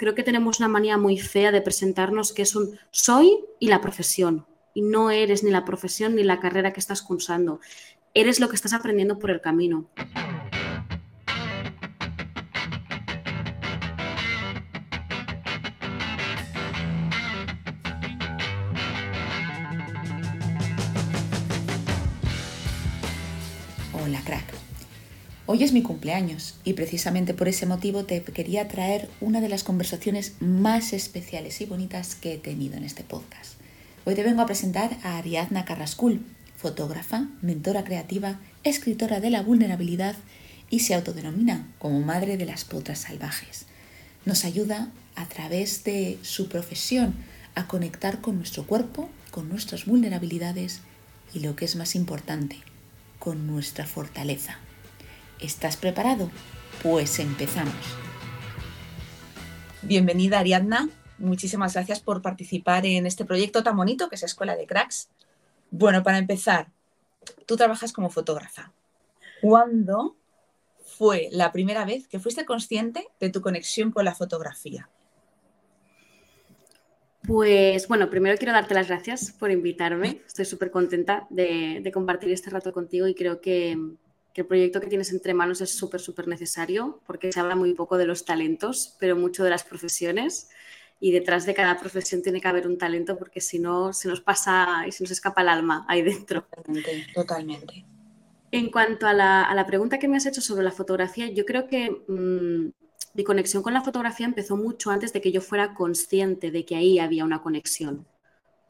creo que tenemos una manía muy fea de presentarnos que es un soy y la profesión. Y no eres ni la profesión ni la carrera que estás cursando. Eres lo que estás aprendiendo por el camino. Hoy es mi cumpleaños y precisamente por ese motivo te quería traer una de las conversaciones más especiales y bonitas que he tenido en este podcast. Hoy te vengo a presentar a Ariadna Carrascul, fotógrafa, mentora creativa, escritora de la vulnerabilidad y se autodenomina como madre de las potras salvajes. Nos ayuda a través de su profesión a conectar con nuestro cuerpo, con nuestras vulnerabilidades y lo que es más importante, con nuestra fortaleza. ¿Estás preparado? Pues empezamos. Bienvenida Ariadna, muchísimas gracias por participar en este proyecto tan bonito que es Escuela de Cracks. Bueno, para empezar, tú trabajas como fotógrafa. ¿Cuándo fue la primera vez que fuiste consciente de tu conexión con la fotografía? Pues bueno, primero quiero darte las gracias por invitarme. Estoy súper contenta de, de, compartir este rato contigo y creo que, que el proyecto que tienes entre manos es súper, súper necesario porque se habla muy poco de los talentos, pero mucho de las profesiones. Y detrás de cada profesión tiene que haber un talento porque si no, se nos pasa y se nos escapa el alma ahí dentro. Totalmente. totalmente. En cuanto a la, a la, pregunta que me has hecho sobre la fotografía, yo creo que mmm, mi conexión con la fotografía empezó mucho antes de que yo fuera consciente de que ahí había una conexión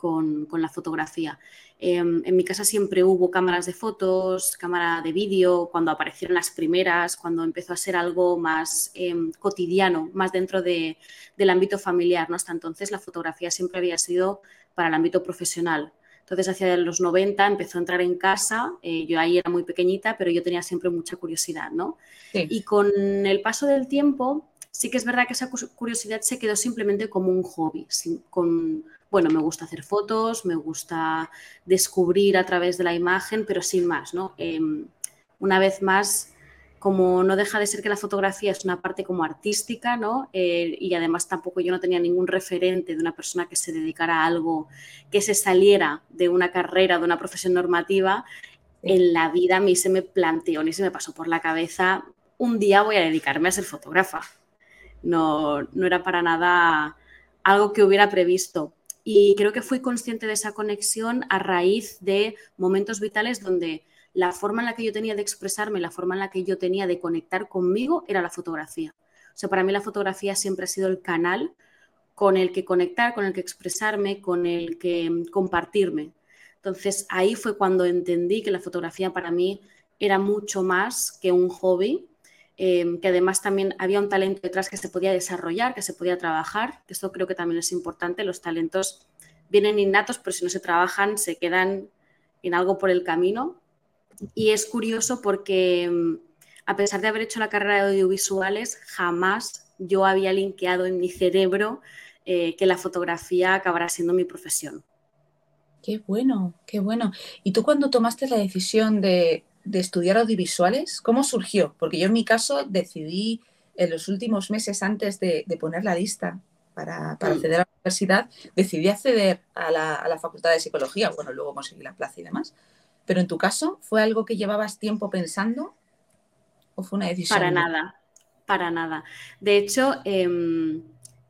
con, con la fotografía. Eh, en mi casa siempre hubo cámaras de fotos, cámara de vídeo, cuando aparecieron las primeras, cuando empezó a ser algo más eh, cotidiano, más dentro de, del ámbito familiar. ¿no? Hasta entonces la fotografía siempre había sido para el ámbito profesional. Entonces, hacia los 90 empezó a entrar en casa. Eh, yo ahí era muy pequeñita, pero yo tenía siempre mucha curiosidad, ¿no? Sí. Y con el paso del tiempo, sí que es verdad que esa curiosidad se quedó simplemente como un hobby, sin, con, bueno, me gusta hacer fotos, me gusta descubrir a través de la imagen, pero sin más, ¿no? Eh, una vez más, como no deja de ser que la fotografía es una parte como artística, ¿no? Eh, y además tampoco yo no tenía ningún referente de una persona que se dedicara a algo que se saliera de una carrera, de una profesión normativa, en la vida a mí se me planteó, ni se me pasó por la cabeza, un día voy a dedicarme a ser fotógrafa. No, no era para nada algo que hubiera previsto. Y creo que fui consciente de esa conexión a raíz de momentos vitales donde la forma en la que yo tenía de expresarme, la forma en la que yo tenía de conectar conmigo era la fotografía. O sea, para mí la fotografía siempre ha sido el canal con el que conectar, con el que expresarme, con el que compartirme. Entonces ahí fue cuando entendí que la fotografía para mí era mucho más que un hobby, eh, que además también había un talento detrás que se podía desarrollar, que se podía trabajar. Esto creo que también es importante. Los talentos vienen innatos, pero si no se trabajan, se quedan en algo por el camino. Y es curioso porque a pesar de haber hecho la carrera de audiovisuales, jamás yo había linkeado en mi cerebro eh, que la fotografía acabará siendo mi profesión. Qué bueno, qué bueno. ¿Y tú cuando tomaste la decisión de, de estudiar audiovisuales, ¿cómo surgió? Porque yo en mi caso decidí en los últimos meses antes de, de poner la lista para, para, acceder a la universidad, decidí acceder a la, a la, Facultad de Psicología, bueno, luego conseguí la plaza y demás. Pero en tu caso, ¿fue algo que llevabas tiempo pensando o fue una decisión? Para nada, para nada. De hecho, eh,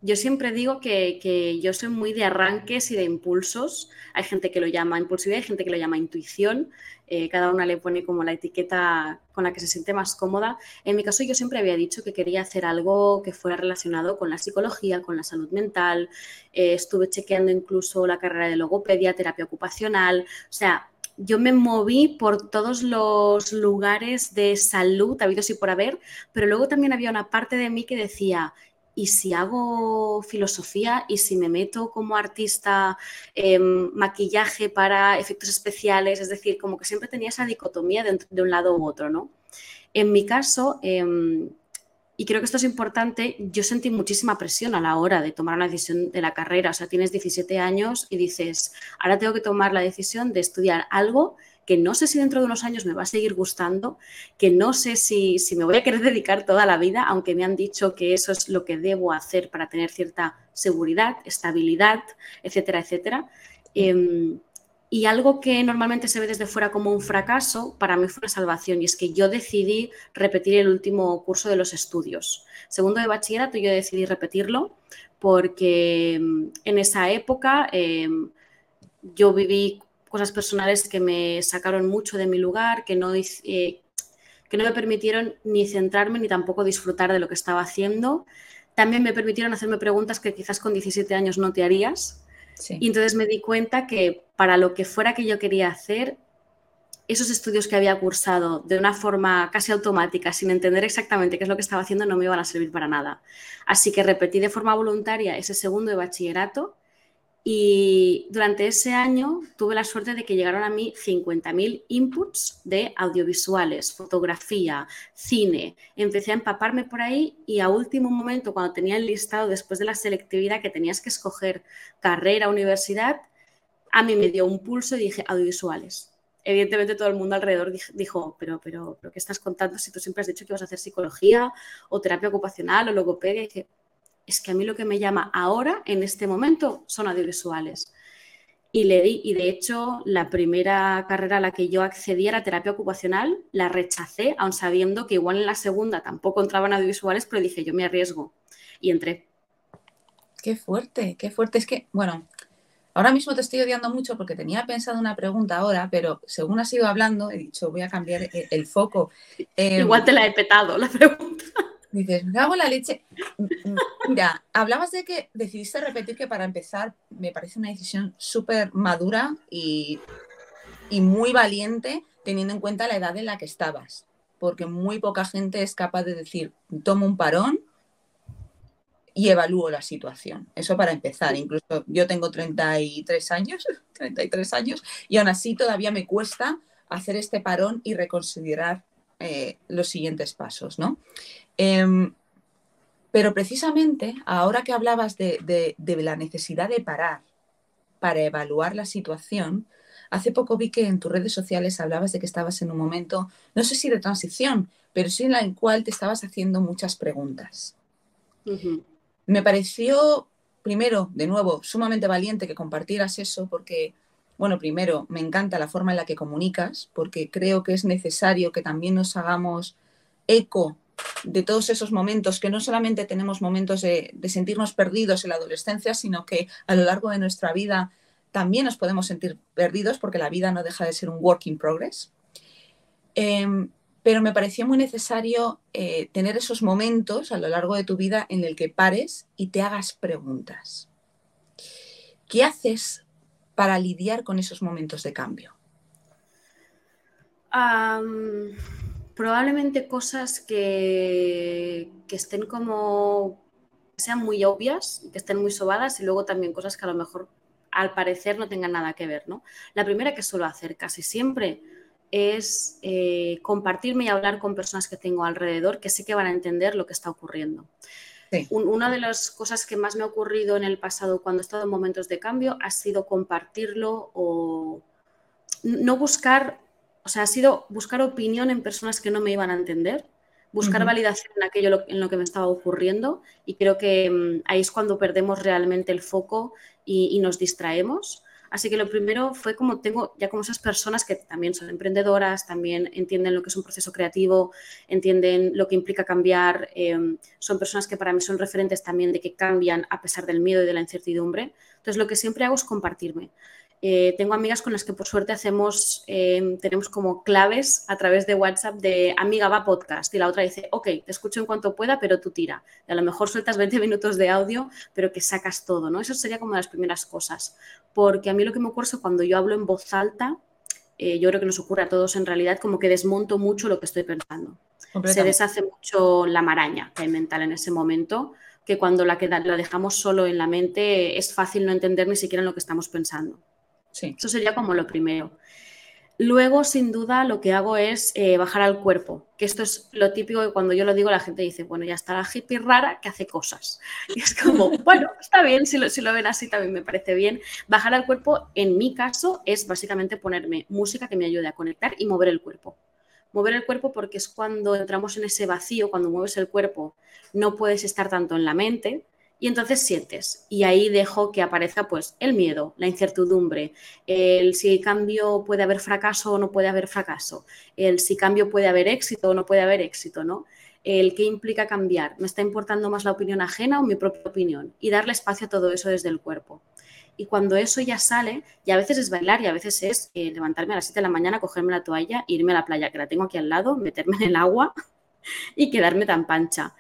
yo siempre digo que, que, yo soy muy de arranques y de impulsos. Hay gente que lo llama impulsividad, hay gente que lo llama intuición. Eh, cada una le pone como la etiqueta con la que se siente más cómoda. En mi caso, yo siempre había dicho que quería hacer algo que fuera relacionado con la psicología, con la salud mental. Eh, estuve chequeando incluso la carrera de logopedia, terapia ocupacional. O sea, yo me moví por todos los lugares de salud, habidos y por haber, pero luego también había una parte de mí que decía, y si hago filosofía y si me meto como artista eh, maquillaje para efectos especiales, es decir, como que siempre tenía esa dicotomía de, un lado u otro, ¿no? En mi caso, eh, y creo que esto es importante, yo sentí muchísima presión a la hora de tomar una decisión de la carrera, o sea, tienes 17 años y dices, ahora tengo que tomar la decisión de estudiar algo que no sé si dentro de unos años me va a seguir gustando, que no sé si, si me voy a querer dedicar toda la vida, aunque me han dicho que eso es lo que debo hacer para tener cierta seguridad, estabilidad, etcétera, etcétera. Em, y algo que normalmente se ve desde fuera como un fracaso, para mí fue una salvación, y es que yo decidí repetir el último curso de los estudios. Segundo de bachillerato, yo decidí repetirlo porque mm, en esa época em, yo viví cosas personales que me sacaron mucho de mi lugar, que no, eh, que no me permitieron ni centrarme ni tampoco disfrutar de lo que estaba haciendo. También me permitieron hacerme preguntas que quizás con 17 años no te harías y entonces me di cuenta que para lo que fuera que yo quería hacer, esos estudios que había cursado de una forma casi automática, sin entender exactamente qué es lo que estaba haciendo, no me iban a servir para nada. Así que repetí de forma voluntaria ese segundo de bachillerato y durante ese año tuve la suerte de que llegaron a mí 50.000 inputs de audiovisuales, fotografía, cine. Empecé a empaparme por ahí y a último momento, cuando tenía el listado después de la selectividad que tenías que escoger carrera, universidad, a mí me dio un pulso y dije audiovisuales. Evidentemente todo el mundo alrededor dijo, pero, pero, pero ¿qué estás contando si tú siempre has dicho que vas a hacer psicología o terapia ocupacional o logopedia? Dije, es que a mí lo que me llama ahora, en este momento, son audiovisuales. Y le di, y de hecho, la primera carrera a la que yo accedí era terapia ocupacional, la rechacé, aun sabiendo que igual en la segunda tampoco entraban audiovisuales, pero dije, yo me arriesgo. Y entré. Qué fuerte, qué fuerte. Es que, bueno, ahora mismo te estoy odiando mucho porque tenía pensado una pregunta ahora, pero según has ido hablando, he dicho, voy a cambiar el, foco. igual te la he petado la pregunta. Dices, me hago la leche. Mira, hablabas de que decidiste repetir que para empezar me parece una decisión súper madura y, muy valiente teniendo en cuenta la edad en la que estabas, porque muy poca gente es capaz de decir, tomo un parón y evalúo la situación. Eso para empezar. Incluso yo tengo 33 años, 33 años, y aún así todavía me cuesta hacer este parón y reconsiderar eh, los siguientes pasos, ¿no? Em, pero precisamente ahora que hablabas de, la necesidad de parar para evaluar la situación, hace poco vi que en tus redes sociales hablabas de que estabas en un momento, no sé si de transición, pero sí en el cual te estabas haciendo muchas preguntas. Me pareció, primero, de nuevo, sumamente valiente que compartieras eso porque, bueno, primero, me encanta la forma en la que comunicas, porque creo que es necesario que también nos hagamos eco de todos esos momentos, que no solamente tenemos momentos de, sentirnos perdidos en la adolescencia, sino que a lo largo de nuestra vida también nos podemos sentir perdidos porque la vida no deja de ser un work in progress. Em, pero me pareció muy necesario eh, tener esos momentos a lo largo de tu vida en el que pares y te hagas preguntas. ¿Qué haces para lidiar con esos momentos de cambio? Probablemente cosas que, estén como, sean muy obvias, que estén muy sobadas y luego también cosas que a lo mejor al parecer no tengan nada que ver, ¿no? La primera que suelo hacer casi siempre es eh, compartirme y hablar con personas que tengo alrededor que sé que van a entender lo que está ocurriendo. una de las cosas que más me ha ocurrido en el pasado cuando he estado en momentos de cambio ha sido compartirlo o no buscar sea, ha sido buscar opinión en personas que no me iban a entender, buscar validación en aquello en lo que me estaba ocurriendo y creo que mm, ahí es cuando perdemos realmente el foco y, nos distraemos. Así que lo primero fue como tengo ya como esas personas que también son emprendedoras, también entienden lo que es un proceso creativo, entienden lo que implica cambiar, em, son personas que para mí son referentes también de que cambian a pesar del miedo y de la incertidumbre. Entonces lo que siempre hago es compartirme. Eh, tengo amigas con las que por suerte hacemos, em, tenemos como claves a través de WhatsApp de amiga va podcast y la otra dice, ok, te escucho en cuanto pueda, pero tú tira. Y a lo mejor sueltas 20 minutos de audio, pero que sacas todo, ¿no? Eso sería como las primeras cosas. Porque a mí lo que me ocurre es cuando yo hablo en voz alta, eh, yo creo que nos ocurre a todos en realidad, como que desmonto mucho lo que estoy pensando. Se deshace mucho la maraña que hay mental en ese momento, que cuando la, la dejamos solo en la mente es fácil no entender ni siquiera en lo que estamos pensando. Eso sería como lo primero. Luego, sin duda, lo que hago es eh, bajar al cuerpo, que esto es lo típico que cuando yo lo digo la gente dice, bueno, ya está la hippie rara que hace cosas. Y es como, bueno, está bien, si lo, si lo ven así también me parece bien. Bajar al cuerpo, en mi caso, es básicamente ponerme música que me ayude a conectar y mover el cuerpo. Mover el cuerpo porque es cuando entramos en ese vacío, cuando mueves el cuerpo, no puedes estar tanto en la mente, y entonces sientes, y ahí dejo que aparezca pues el miedo, la incertidumbre, el si cambio puede haber fracaso o no puede haber fracaso, el si cambio puede haber éxito o no puede haber éxito, ¿no? El qué implica cambiar, me está importando más la opinión ajena o mi propia opinión, y darle espacio a todo eso desde el cuerpo. Y cuando eso ya sale, y a veces es bailar y a veces es eh, levantarme a las 7 de la mañana, cogerme la toalla, irme a la playa, que la tengo aquí al lado, meterme en el agua y quedarme tan pancha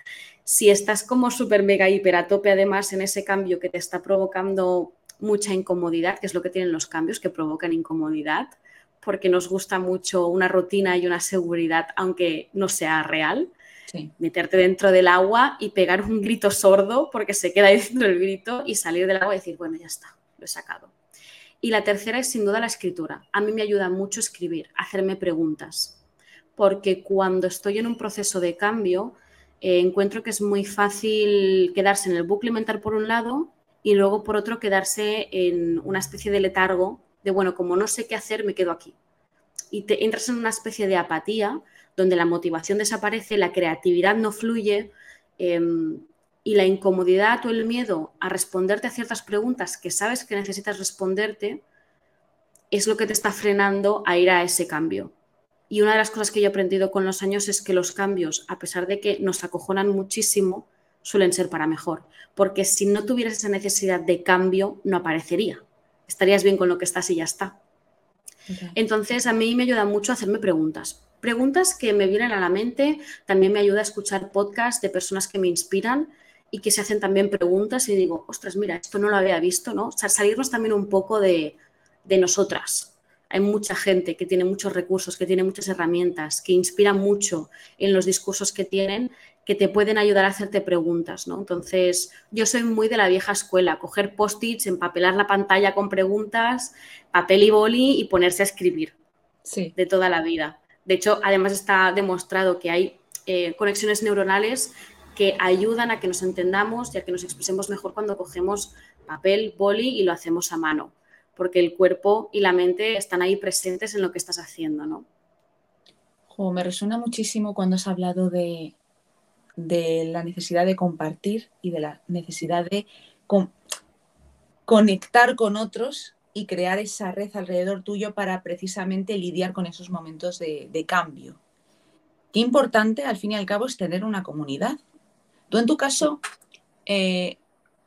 si estás como súper mega hiper a tope además en ese cambio que te está provocando mucha incomodidad, que es lo que tienen los cambios que provocan incomodidad, porque nos gusta mucho una rutina y una seguridad, aunque no sea real. Meterte dentro del agua y pegar un grito sordo porque se queda ahí dentro del grito y salir del agua y decir, bueno, ya está, lo he sacado. Y la tercera es sin duda la escritura. A mí me ayuda mucho escribir, hacerme preguntas, porque cuando estoy en un proceso de cambio, eh, encuentro que es muy fácil quedarse en el bucle mental por un lado y luego por otro quedarse en una especie de letargo de, bueno, como no sé qué hacer, me quedo aquí. Y te entras en una especie de apatía donde la motivación desaparece, la creatividad no fluye em, y la incomodidad o el miedo a responderte a ciertas preguntas que sabes que necesitas responderte es lo que te está frenando a ir a ese cambio. Y una de las cosas que yo he aprendido con los años es que los cambios, a pesar de que nos acojonan muchísimo, suelen ser para mejor. Porque si no tuvieras esa necesidad de cambio, no aparecería. Estarías bien con lo que estás y ya está. Entonces, a mí me ayuda mucho a hacerme preguntas. Preguntas que me vienen a la mente. También me ayuda a escuchar podcasts de personas que me inspiran y que se hacen también preguntas y digo, ostras, mira, esto no lo había visto, ¿no? O sea, salirnos también un poco de, de nosotras, hay mucha gente que tiene muchos recursos, que tiene muchas herramientas, que inspira mucho en los discursos que tienen, que te pueden ayudar a hacerte preguntas, ¿no? Entonces, yo soy muy de la vieja escuela, coger post-its, empapelar la pantalla con preguntas, papel y boli y ponerse a escribir sí. de toda la vida. De hecho, además está demostrado que hay eh, conexiones neuronales que ayudan a que nos entendamos y a que nos expresemos mejor cuando cogemos papel, boli y lo hacemos a mano porque el cuerpo y la mente están ahí presentes en lo que estás haciendo, ¿no? me resuena muchísimo cuando has hablado de, la necesidad de compartir y de la necesidad de conectar con otros y crear esa red alrededor tuyo para precisamente lidiar con esos momentos de, cambio. Qué importante, al fin y al cabo, es tener una comunidad. Tú, en tu caso, eh,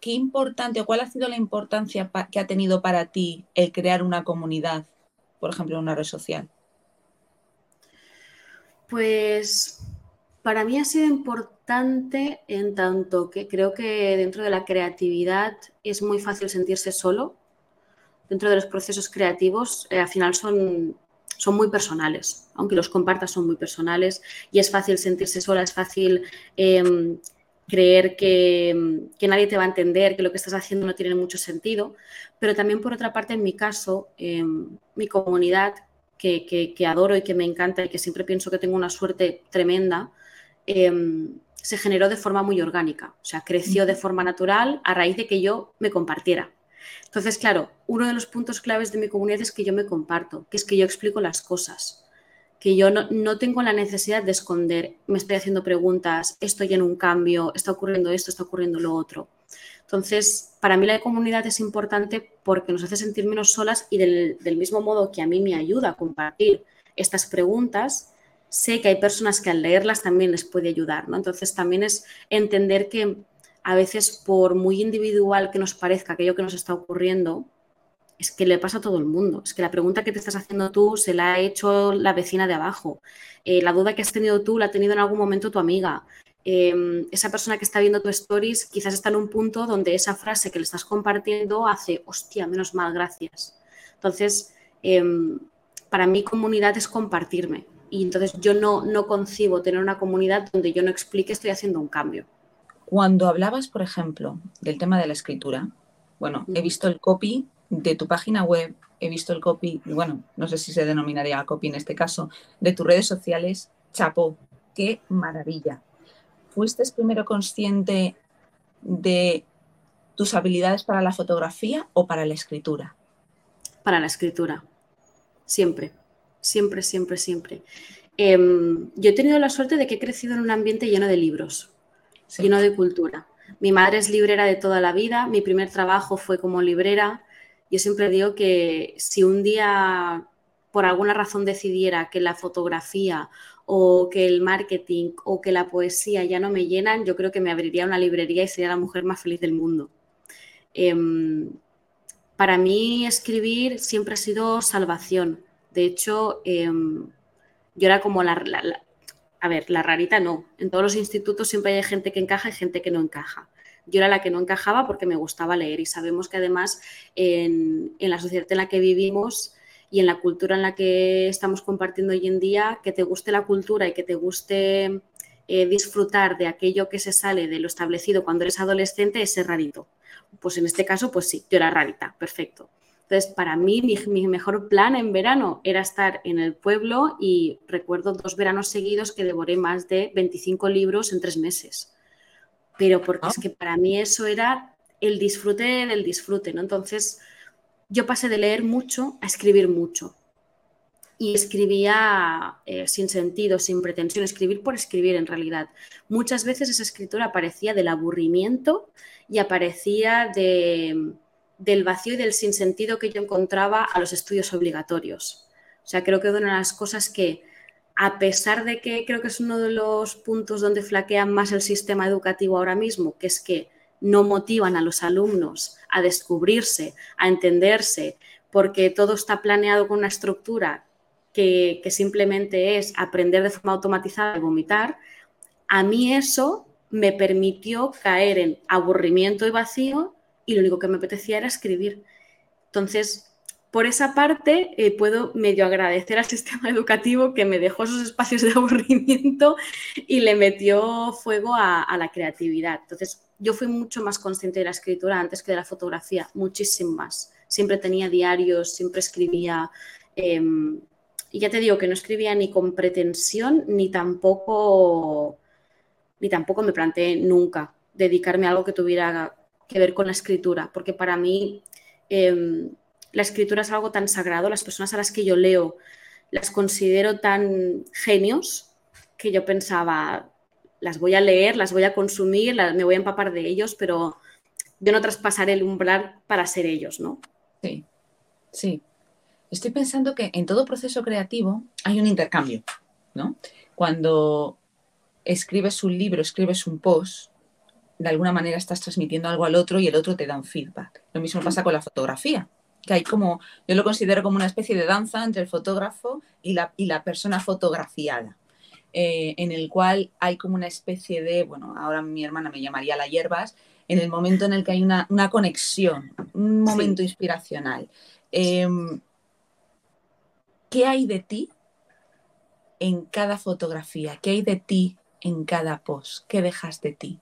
qué importante o cuál ha sido la importancia que ha tenido para ti el crear una comunidad, por ejemplo, en una red social? Pues para mí ha sido importante en tanto que creo que dentro de la creatividad es muy fácil sentirse solo. Dentro de los procesos creativos, eh, al final son, son muy personales, aunque los compartas son muy personales y es fácil sentirse sola, es fácil em, creer que, nadie te va a entender, que lo que estás haciendo no tiene mucho sentido, pero también por otra parte, en mi caso, em, mi comunidad, que, adoro y que me encanta y que siempre pienso que tengo una suerte tremenda, em, se generó de forma muy orgánica, o sea, creció de forma natural a raíz de que yo me compartiera. Entonces, claro, uno de los puntos claves de mi comunidad es que yo me comparto, que es que yo explico las cosas que yo no, tengo la necesidad de esconder, me estoy haciendo preguntas, estoy en un cambio, está ocurriendo esto, está ocurriendo lo otro. Entonces, para mí la comunidad es importante porque nos hace sentir menos solas y del, mismo modo que a mí me ayuda a compartir estas preguntas, sé que hay personas que al leerlas también les puede ayudar, ¿no? Entonces, también es entender que a veces, por muy individual que nos parezca aquello que nos está ocurriendo, es que le pasa a todo el mundo. Es que la pregunta que te estás haciendo tú se la ha hecho la vecina de abajo. Eh, la duda que has tenido tú la ha tenido en algún momento tu amiga. Em, esa persona que está viendo tu stories quizás está en un punto donde esa frase que le estás compartiendo hace, hostia, menos mal, gracias. Entonces, em, para mí comunidad es compartirme. Y entonces yo no, no concibo tener una comunidad donde yo no explique estoy haciendo un cambio. Cuando hablabas, por ejemplo, del tema de la escritura, bueno, he visto el copy de tu página web, he visto el copy, bueno, no sé si se denominaría copy en este caso, de tus redes sociales, chapo, qué maravilla. ¿Fuiste primero consciente de tus habilidades para la fotografía o para la escritura? Para la escritura, siempre, siempre, siempre, siempre. Em, yo he tenido la suerte de que he crecido en un ambiente lleno de libros, lleno de cultura. Mi madre es librera de toda la vida, mi primer trabajo fue como librera. Yo siempre digo que si un día por alguna razón decidiera que la fotografía o que el marketing o que la poesía ya no me llenan, yo creo que me abriría una librería y sería la mujer más feliz del mundo. Em, para mí escribir siempre ha sido salvación. De hecho, em, yo era como la, a ver, la rarita no. En todos los institutos siempre hay gente que encaja y gente que no encaja. Yo era la que no encajaba porque me gustaba leer y sabemos que además en, en la sociedad en la que vivimos y en la cultura en la que estamos compartiendo hoy en día, que te guste la cultura y que te guste eh, disfrutar de aquello que se sale de lo establecido cuando eres adolescente es ser rarito. Pues en este caso, pues sí, yo era rarita, perfecto. Entonces, para mí, mi, mejor plan en verano era estar en el pueblo y recuerdo dos veranos seguidos que devoré más de 25 libros en tres meses. Pero porque es ah. que para mí eso era el disfrute del disfrute, ¿no? Entonces, yo pasé de leer mucho a escribir mucho. Y escribía eh, sin sentido, sin pretensión, escribir por escribir en realidad. Muchas veces esa escritura aparecía del aburrimiento y aparecía de, del vacío y del sinsentido que yo encontraba a los estudios obligatorios. O sea, creo que una de las cosas que, a pesar de que creo que es uno de los puntos donde flaquea más el sistema educativo ahora mismo, que es que no motivan a los alumnos a descubrirse, a entenderse, porque todo está planeado con una estructura que, simplemente es aprender de forma automatizada y vomitar, a mí eso me permitió caer en aburrimiento y vacío y lo único que me apetecía era escribir. Entonces, por esa parte, eh, puedo medio agradecer al sistema educativo que me dejó esos espacios de aburrimiento y le metió fuego a, la creatividad. Entonces, yo fui mucho más consciente de la escritura antes que de la fotografía, muchísimo más. Siempre tenía diarios, siempre escribía. Em, y ya te digo que no escribía ni con pretensión, ni tampoco, ni tampoco me planteé nunca dedicarme a algo que tuviera que ver con la escritura, porque para mí em, la escritura es algo tan sagrado, las personas a las que yo leo las considero tan genios que yo pensaba, las voy a leer, las voy a consumir, me voy a empapar de ellos, pero yo no traspasaré el umbral para ser ellos, ¿no? Sí, sí. Estoy pensando que en todo proceso creativo hay un intercambio, ¿no? Cuando escribes un libro, escribes un post, de alguna manera estás transmitiendo algo al otro y el otro te da un feedback. Lo mismo pasa con la fotografía, que hay como, yo lo considero como una especie de danza entre el fotógrafo y la, y la persona fotografiada, eh, en el cual hay como una especie de, bueno, ahora mi hermana me llamaría la hierbas, en el momento en el que hay una, conexión, un momento inspiracional. Em, ¿Qué hay de ti en cada fotografía? ¿Qué hay de ti en cada post? ¿Qué dejas de ti?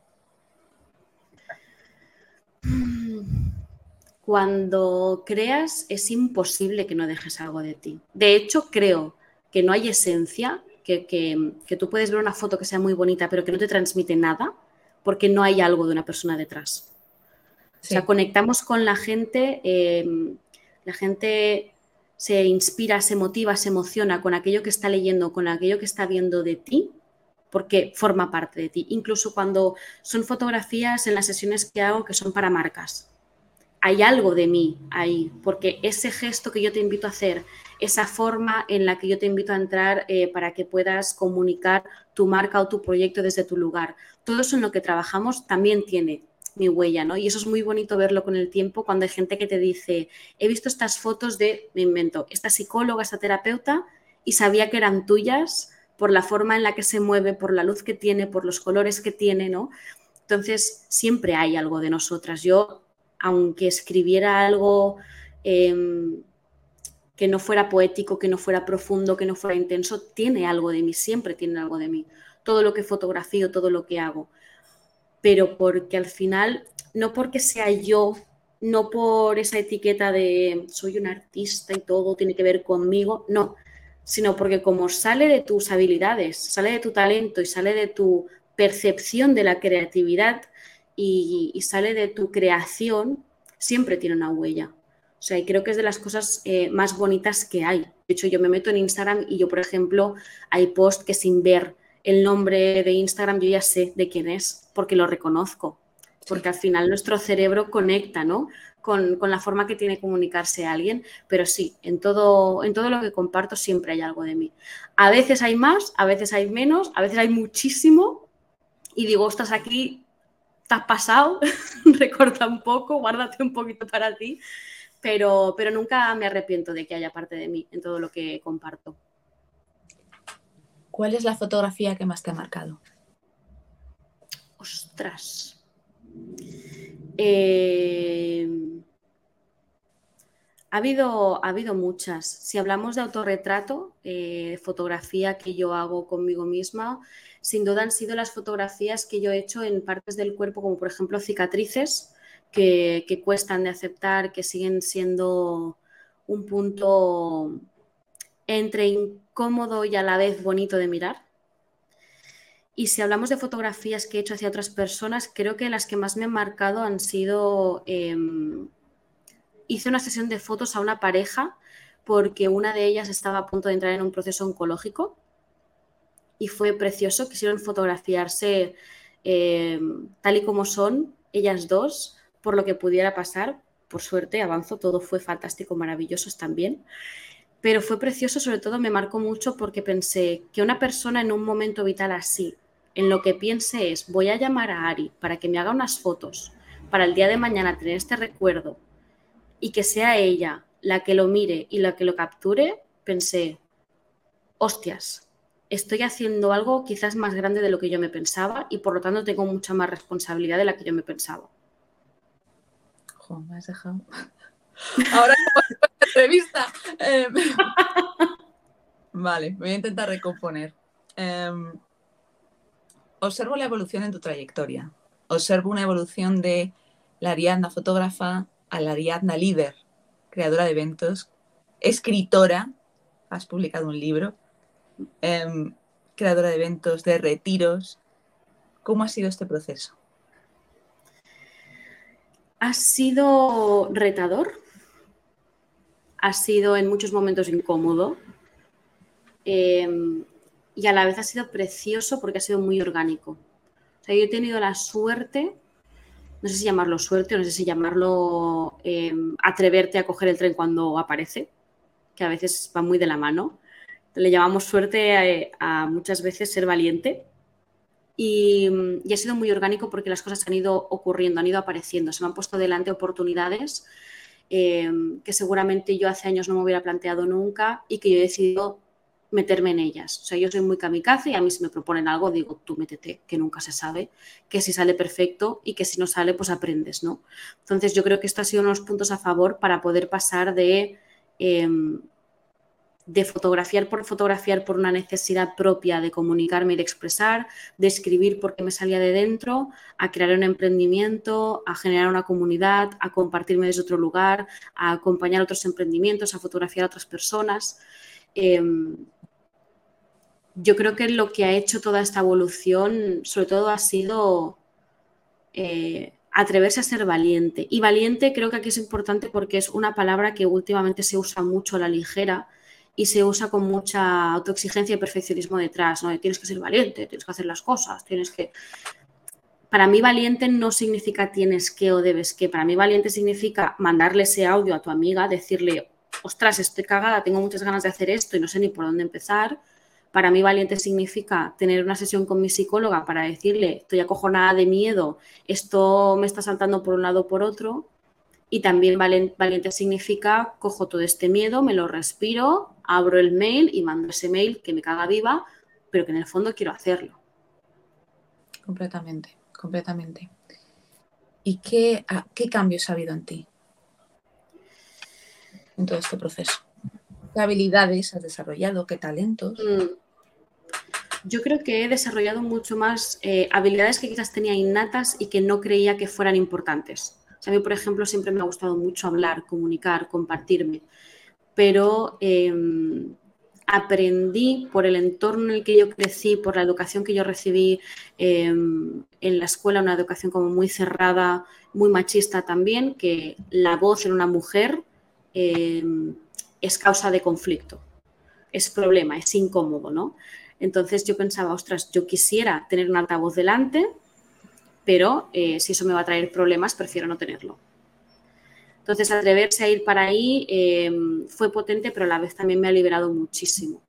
Cuando creas es imposible que no dejes algo de ti. De hecho, creo que no hay esencia, que, tú puedes ver una foto que sea muy bonita, pero que no te transmite nada, porque no hay algo de una persona detrás. O sea, conectamos con la gente, em, la gente se inspira, se motiva, se emociona con aquello que está leyendo, con aquello que está viendo de ti, porque forma parte de ti. Incluso cuando son fotografías en las sesiones que hago que son para marcas hay algo de mí ahí, porque ese gesto que yo te invito a hacer, esa forma en la que yo te invito a entrar eh, para que puedas comunicar tu marca o tu proyecto desde tu lugar, todo eso en lo que trabajamos también tiene mi huella, ¿no? Y eso es muy bonito verlo con el tiempo cuando hay gente que te dice, he visto estas fotos de, me invento, esta psicóloga, esta terapeuta, y sabía que eran tuyas por la forma en la que se mueve, por la luz que tiene, por los colores que tiene, ¿no? Entonces, siempre hay algo de nosotras. Yo aunque escribiera algo em, que no fuera poético, que no fuera profundo, que no fuera intenso, tiene algo de mí, siempre tiene algo de mí. Todo lo que fotografío, todo lo que hago. Pero porque al final, no porque sea yo no por esa etiqueta de soy un artista y todo tiene que ver conmigo, no, sino porque como sale de tus habilidades, sale de tu talento y sale de tu percepción de la creatividad y, sale de tu creación, siempre tiene una huella. O sea, y creo que es de las cosas eh, más bonitas que hay. De hecho, yo me meto en Instagram y yo, por ejemplo, hay posts que sin ver el nombre de Instagram yo ya sé de quién es, porque lo reconozco. Porque al final nuestro cerebro conecta, ¿no? Con, la forma que tiene comunicarse a alguien, pero sí, en todo, en todo lo que comparto siempre hay algo de mí. A veces hay más, a veces hay menos, a veces hay muchísimo y digo, estás aquí, te has pasado, recorta un poco, guárdate un poquito para ti, pero, pero nunca me arrepiento de que haya parte de mí en todo lo que comparto. ¿Cuál es la fotografía que más te ha marcado? Ostras. Eh, ha, habido, ha habido muchas. Si hablamos de autorretrato, eh, fotografía que yo hago conmigo misma, sin duda han sido las fotografías que yo he hecho en partes del cuerpo, como por ejemplo cicatrices, que, que cuestan de aceptar, que siguen siendo un punto entre incómodo y a la vez bonito de mirar. Y si hablamos de fotografías que he hecho hacia otras personas, creo que las que más me han marcado han sido, em, hice una sesión de fotos a una pareja porque una de ellas estaba a punto de entrar en un proceso oncológico y fue precioso, quisieron fotografiarse em, tal y como son ellas dos, por lo que pudiera pasar. Por suerte, avanzo, todo fue fantástico, maravilloso también pero fue precioso, sobre todo me marcó mucho porque pensé que una persona en un momento vital así, en lo que piense es, voy a llamar a Ari para que me haga unas fotos, para el día de mañana tener este recuerdo y que sea ella la que lo mire y la que lo capture, pensé, hostias, estoy haciendo algo quizás más grande de lo que yo me pensaba y por lo tanto tengo mucha más responsabilidad de la que yo me pensaba. me has dejado. Ahora entrevista. Em, vale, voy a intentar recomponer. Em, observo la evolución en tu trayectoria. Observo una evolución de la Ariadna fotógrafa a la Ariadna líder, creadora de eventos, escritora, has publicado un libro, em, creadora de eventos, de retiros. ¿Cómo ha sido este proceso? Ha sido retador, ha sido en muchos momentos incómodo em, y a la vez ha sido precioso porque ha sido muy orgánico. O sea, yo he tenido la suerte, no sé si llamarlo suerte o no sé si llamarlo em, atreverte a coger el tren cuando aparece, que a veces va muy de la mano. Le llamamos suerte a, muchas veces ser valiente. Y, y, ha sido muy orgánico porque las cosas han ido ocurriendo, han ido apareciendo, se me han puesto delante oportunidades Em, que seguramente yo hace años no me hubiera planteado nunca y que yo he decidido meterme en ellas. O sea, yo soy muy kamikaze y a mí si me proponen algo digo, tú métete, que nunca se sabe, que si sale perfecto y que si no sale, pues aprendes, ¿no? Entonces yo creo que esto ha sido unos puntos a favor para poder pasar de em, de fotografiar por fotografiar por una necesidad propia de comunicarme y de expresar, de escribir porque me salía de dentro, a crear un emprendimiento, a generar una comunidad, a compartirme desde otro lugar, a acompañar otros emprendimientos, a fotografiar a otras personas. Em, yo creo que lo que ha hecho toda esta evolución, sobre todo, ha sido eh, atreverse a ser valiente. Y valiente creo que aquí es importante porque es una palabra que últimamente se usa mucho a la ligera y se usa con mucha autoexigencia y perfeccionismo detrás, ¿no? Tienes que ser valiente, tienes que hacer las cosas, tienes que... Para mí valiente no significa tienes que o debes que, para mí valiente significa mandarle ese audio a tu amiga, decirle, ostras, estoy cagada, tengo muchas ganas de hacer esto y no sé ni por dónde empezar. Para mí valiente significa tener una sesión con mi psicóloga para decirle, estoy acojonada de miedo, esto me está saltando por un lado o por otro. Y también valiente significa, cojo todo este miedo, me lo respiro, abro el mail y mando ese mail que me caga viva, pero que en el fondo quiero hacerlo. Completamente, completamente. ¿Y qué, qué cambios ha habido en ti en todo este proceso? ¿Qué habilidades has desarrollado? ¿Qué talentos? Mm. Yo creo que he desarrollado mucho más eh, habilidades que quizás tenía innatas y que no creía que fueran importantes. A mí, por ejemplo, siempre me ha gustado mucho hablar, comunicar, compartirme, pero em, aprendí por el entorno en el que yo crecí, por la educación que yo recibí em, en la escuela, una educación como muy cerrada, muy machista también, que la voz en una mujer em, es causa de conflicto, es problema, es incómodo, ¿no? Entonces yo pensaba, ostras, yo quisiera tener un altavoz delante, pero eh, si eso me va a traer problemas, prefiero no tenerlo. Entonces, atreverse a ir para ahí em, fue potente, pero a la vez también me ha liberado muchísimo.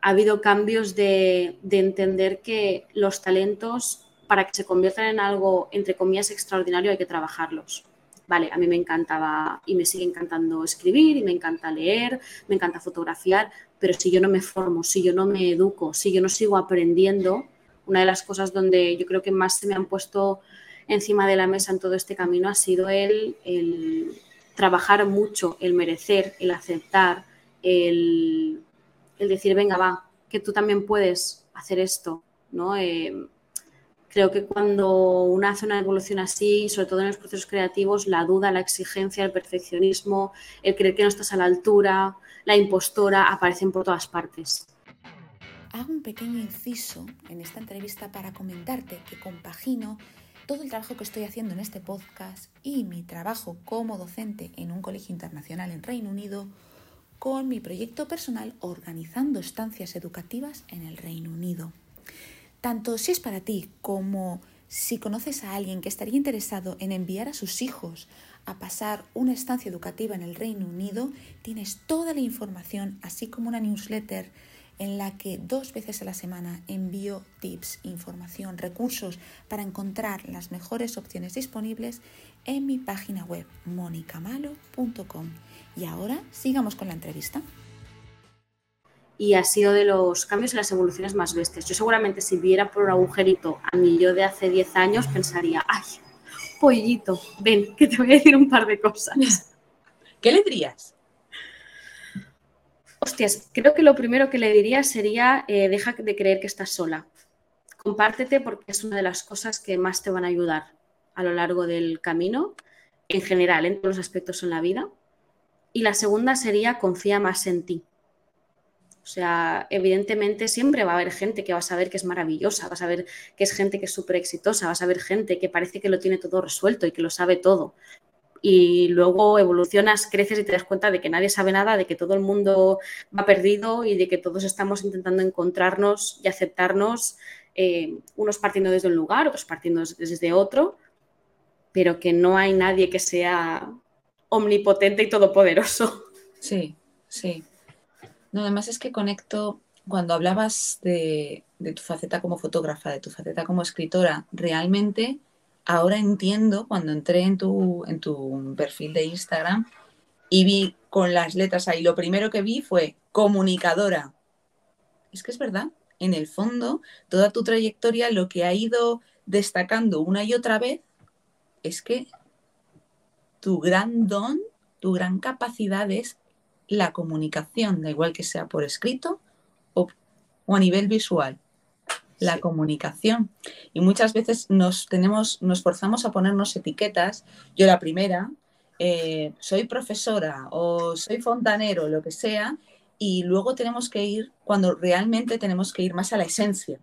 Ha habido cambios de, de, entender que los talentos, para que se conviertan en algo, entre comillas, extraordinario, hay que trabajarlos. Vale, a mí me encantaba y me sigue encantando escribir y me encanta leer, me encanta fotografiar, pero si yo no me formo, si yo no me educo, si yo no sigo aprendiendo, una de las cosas donde yo creo que más se me han puesto encima de la mesa en todo este camino ha sido el, trabajar mucho, el merecer, el aceptar, el, decir, venga, va, que tú también puedes hacer esto, ¿no? Eh, creo que cuando uno hace una evolución así, sobre todo en los procesos creativos, la duda, la exigencia, el perfeccionismo, el creer que no estás a la altura, la impostora, aparecen por todas partes hago un pequeño inciso en esta entrevista para comentarte que compagino todo el trabajo que estoy haciendo en este podcast y mi trabajo como docente en un colegio internacional en Reino Unido con mi proyecto personal organizando estancias educativas en el Reino Unido. Tanto si es para ti como si conoces a alguien que estaría interesado en enviar a sus hijos a pasar una estancia educativa en el Reino Unido, tienes toda la información, así como una newsletter en la que dos veces a la semana envío tips, información, recursos para encontrar las mejores opciones disponibles en mi página web monicamalo.com. Y ahora sigamos con la entrevista. Y ha sido de los cambios y las evoluciones más bestias. Yo seguramente si viera por un agujerito a mí yo de hace 10 años pensaría, ay, pollito, ven, que te voy a decir un par de cosas. ¿Qué le dirías? Hostias, creo que lo primero que le diría sería eh, deja de creer que estás sola. Compártete porque es una de las cosas que más te van a ayudar a lo largo del camino, en general, en todos los aspectos en la vida. Y la segunda sería confía más en ti. O sea, evidentemente siempre va a haber gente que va a saber que es maravillosa, va a saber que es gente que es súper exitosa, va a saber gente que parece que lo tiene todo resuelto y que lo sabe todo y luego evolucionas, creces y te das cuenta de que nadie sabe nada, de que todo el mundo va perdido y de que todos estamos intentando encontrarnos y aceptarnos, eh, unos partiendo desde un lugar, otros partiendo desde otro, pero que no hay nadie que sea omnipotente y todopoderoso. Sí, sí. No, además es que conecto, cuando hablabas de, de tu faceta como fotógrafa, de tu faceta como escritora, realmente ahora entiendo cuando entré en tu, en tu perfil de Instagram y vi con las letras ahí, lo primero que vi fue comunicadora. Es que es verdad, en el fondo, toda tu trayectoria lo que ha ido destacando una y otra vez es que tu gran don, tu gran capacidad es la comunicación, da igual que sea por escrito o, o a nivel visual la comunicación. Y muchas veces nos tenemos, nos forzamos a ponernos etiquetas. Yo la primera, eh, soy profesora o soy fontanero, lo que sea, y luego tenemos que ir, cuando realmente tenemos que ir más a la esencia.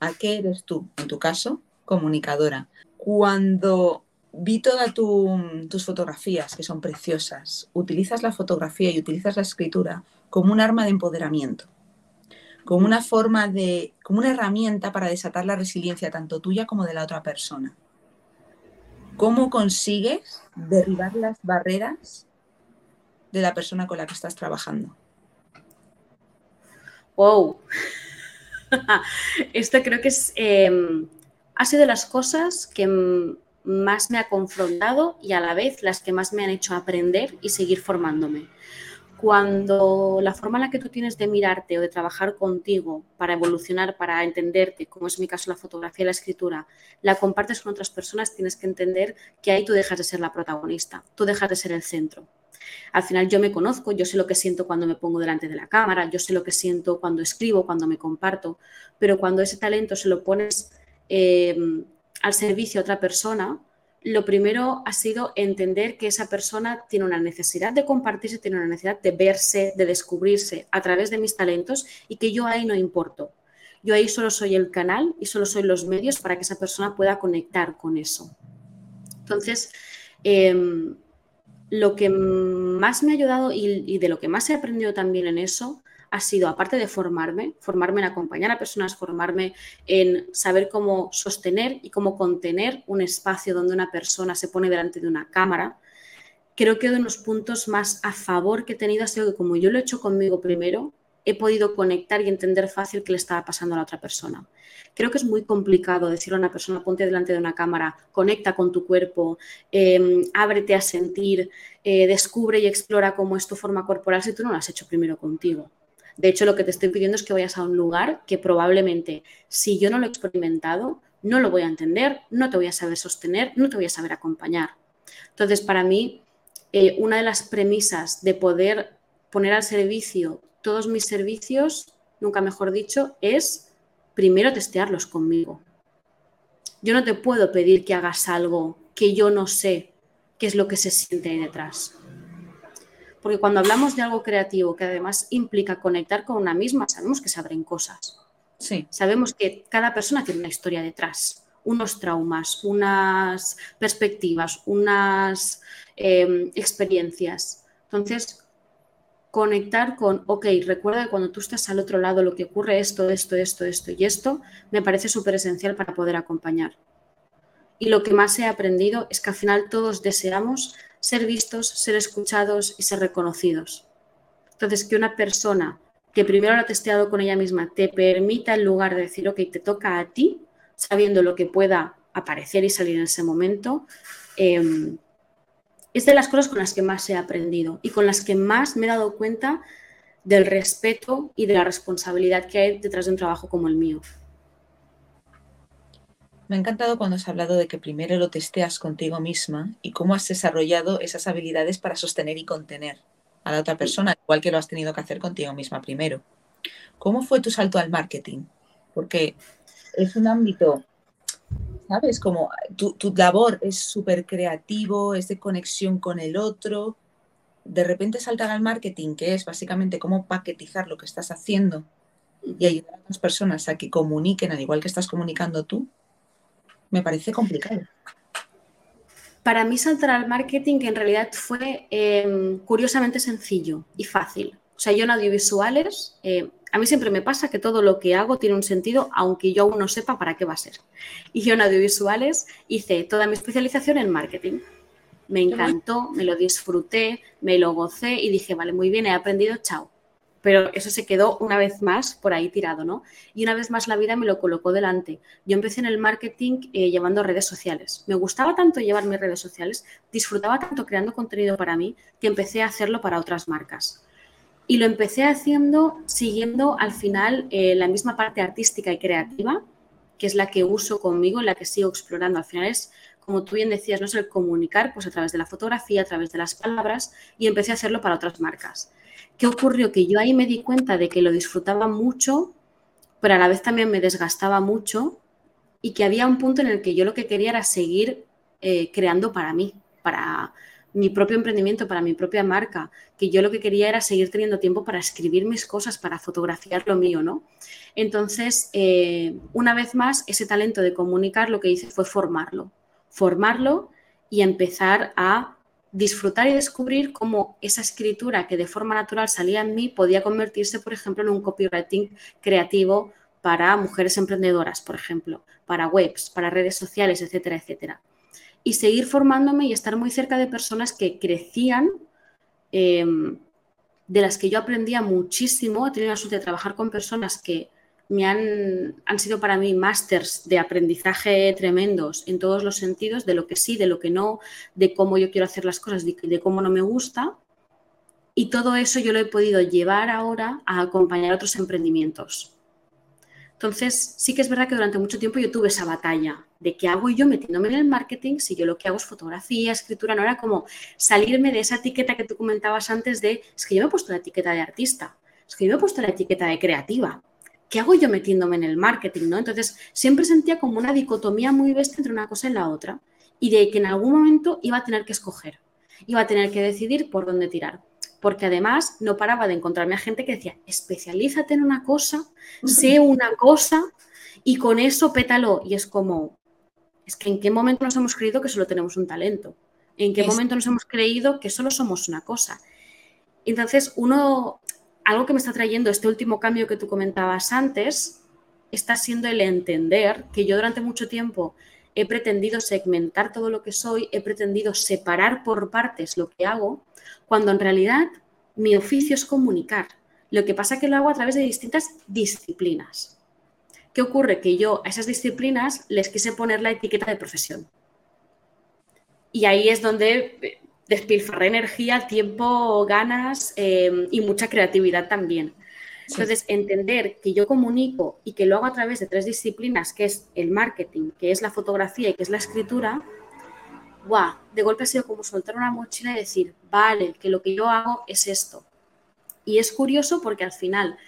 ¿A qué eres tú? En tu caso, comunicadora. Cuando vi todas tus fotografías, que son preciosas, utilizas la fotografía y utilizas la escritura como un arma de empoderamiento como una forma de, como una herramienta para desatar la resiliencia tanto tuya como de la otra persona. ¿Cómo consigues derribar las barreras de la persona con la que estás trabajando? Wow. Esto creo que es, em, ha sido de las cosas que más me ha confrontado y a la vez las que más me han hecho aprender y seguir formándome cuando la forma en la que tú tienes de mirarte o de trabajar contigo para evolucionar, para entenderte, como es mi caso la fotografía y la escritura, la compartes con otras personas, tienes que entender que ahí tú dejas de ser la protagonista, tú dejas de ser el centro. Al final yo me conozco, yo sé lo que siento cuando me pongo delante de la cámara, yo sé lo que siento cuando escribo, cuando me comparto, pero cuando ese talento se lo pones eh, al servicio a otra persona, lo primero ha sido entender que esa persona tiene una necesidad de compartirse, tiene una necesidad de verse, de descubrirse a través de mis talentos y que yo ahí no importo. Yo ahí solo soy el canal y solo soy los medios para que esa persona pueda conectar con eso. Entonces, em, lo que más me ha ayudado y, de lo que más he aprendido también en eso ha sido, aparte de formarme, formarme en acompañar a personas, formarme en saber cómo sostener y cómo contener un espacio donde una persona se pone delante de una cámara, creo que uno de los puntos más a favor que he tenido ha sido que como yo lo he hecho conmigo primero, he podido conectar y entender fácil qué le estaba pasando a la otra persona. Creo que es muy complicado decirle a una persona, ponte delante de una cámara, conecta con tu cuerpo, em, ábrete a sentir, eh, descubre y explora cómo es tu forma corporal si tú no lo has hecho primero contigo. De hecho, lo que te estoy pidiendo es que vayas a un lugar que probablemente, si yo no lo he experimentado, no lo voy a entender, no te voy a saber sostener, no te voy a saber acompañar. Entonces, para mí, eh, una de las premisas de poder poner al servicio todos mis servicios, nunca mejor dicho, es primero testearlos conmigo. Yo no te puedo pedir que hagas algo que yo no sé qué es lo que se siente ahí detrás. Porque cuando hablamos de algo creativo que además implica conectar con una misma, sabemos que se abren cosas. Sí. Sabemos que cada persona tiene una historia detrás, unos traumas, unas perspectivas, unas em, experiencias. Entonces, conectar con, ok, recuerda que cuando tú estás al otro lado lo que ocurre esto, esto, esto, esto y esto, me parece súper esencial para poder acompañar. Y lo que más he aprendido es que al final todos deseamos ser vistos, ser escuchados y ser reconocidos. Entonces, que una persona que primero lo ha testeado con ella misma te permita en lugar de decir, ok, te toca a ti, sabiendo lo que pueda aparecer y salir en ese momento, em, es de las cosas con las que más he aprendido y con las que más me he dado cuenta del respeto y de la responsabilidad que hay detrás de un trabajo como el mío. Me ha encantado cuando has hablado de que primero lo testeas contigo misma y cómo has desarrollado esas habilidades para sostener y contener a la otra persona, igual que lo has tenido que hacer contigo misma primero. ¿Cómo fue tu salto al marketing? Porque es un ámbito, ¿sabes? Como tu, tu labor es súper creativo, es de conexión con el otro. De repente saltar al marketing, que es básicamente cómo paquetizar lo que estás haciendo y ayudar a las personas a que comuniquen al igual que estás comunicando tú, me parece complicado. Para mí saltar al marketing en realidad fue em, curiosamente sencillo y fácil. O sea, yo en audiovisuales, eh, a mí siempre me pasa que todo lo que hago tiene un sentido, aunque yo aún no sepa para qué va a ser. Y yo en audiovisuales hice toda mi especialización en marketing. Me encantó, me lo disfruté, me lo gocé y dije, vale, muy bien, he aprendido, chao pero eso se quedó una vez más por ahí tirado, ¿no? Y una vez más la vida me lo colocó delante. Yo empecé en el marketing eh, llevando redes sociales. Me gustaba tanto llevar mis redes sociales, disfrutaba tanto creando contenido para mí, que empecé a hacerlo para otras marcas. Y lo empecé haciendo siguiendo al final eh, la misma parte artística y creativa, que es la que uso conmigo, la que sigo explorando. Al final es, como tú bien decías, no es el comunicar, pues a través de la fotografía, a través de las palabras, y empecé a hacerlo para otras marcas. ¿Qué ocurrió? Que yo ahí me di cuenta de que lo disfrutaba mucho, pero a la vez también me desgastaba mucho y que había un punto en el que yo lo que quería era seguir eh, creando para mí, para mi propio emprendimiento, para mi propia marca, que yo lo que quería era seguir teniendo tiempo para escribir mis cosas, para fotografiar lo mío, ¿no? Entonces, eh, una vez más, ese talento de comunicar lo que hice fue formarlo, formarlo y empezar a disfrutar y descubrir cómo esa escritura que de forma natural salía en mí podía convertirse, por ejemplo, en un copywriting creativo para mujeres emprendedoras, por ejemplo, para webs, para redes sociales, etcétera, etcétera. Y seguir formándome y estar muy cerca de personas que crecían, em, de las que yo aprendía muchísimo. He tenido la suerte de trabajar con personas que me han, han sido para mí másters de aprendizaje tremendos en todos los sentidos, de lo que sí, de lo que no, de cómo yo quiero hacer las cosas, de, de cómo no me gusta. Y todo eso yo lo he podido llevar ahora a acompañar otros emprendimientos. Entonces, sí que es verdad que durante mucho tiempo yo tuve esa batalla de qué hago yo metiéndome en el marketing si yo lo que hago es fotografía, escritura, no era como salirme de esa etiqueta que tú comentabas antes de, es que yo me he puesto la etiqueta de artista, es que yo me he puesto la etiqueta de creativa, ¿qué hago yo metiéndome en el marketing? ¿no? Entonces, siempre sentía como una dicotomía muy bestia entre una cosa y la otra. y de que en algún momento iba a tener que escoger, iba a tener que decidir por dónde tirar. Porque además no paraba de encontrarme a gente que decía, especialízate en una cosa, sé una cosa y con eso pétalo. Y es como, es que en qué momento nos hemos creído que solo tenemos un talento, en qué momento nos hemos creído que solo somos una cosa. Entonces, uno, algo que me está trayendo este último cambio que tú comentabas antes, está siendo el entender que yo durante mucho tiempo he pretendido segmentar todo lo que soy, he pretendido separar por partes lo que hago, cuando en realidad mi oficio es comunicar. Lo que pasa es que lo hago a través de distintas disciplinas. ¿Qué ocurre? Que yo a esas disciplinas les quise poner la etiqueta de profesión. Y ahí es donde despilfarré energía, tiempo, ganas eh, y mucha creatividad también. Entonces, entender que yo comunico y que lo hago a través de tres disciplinas, que es el marketing, que es la fotografía y que es la escritura, ¡guau! De golpe ha sido como soltar una mochila y decir, vale, que lo que yo hago es esto. Y es curioso porque al final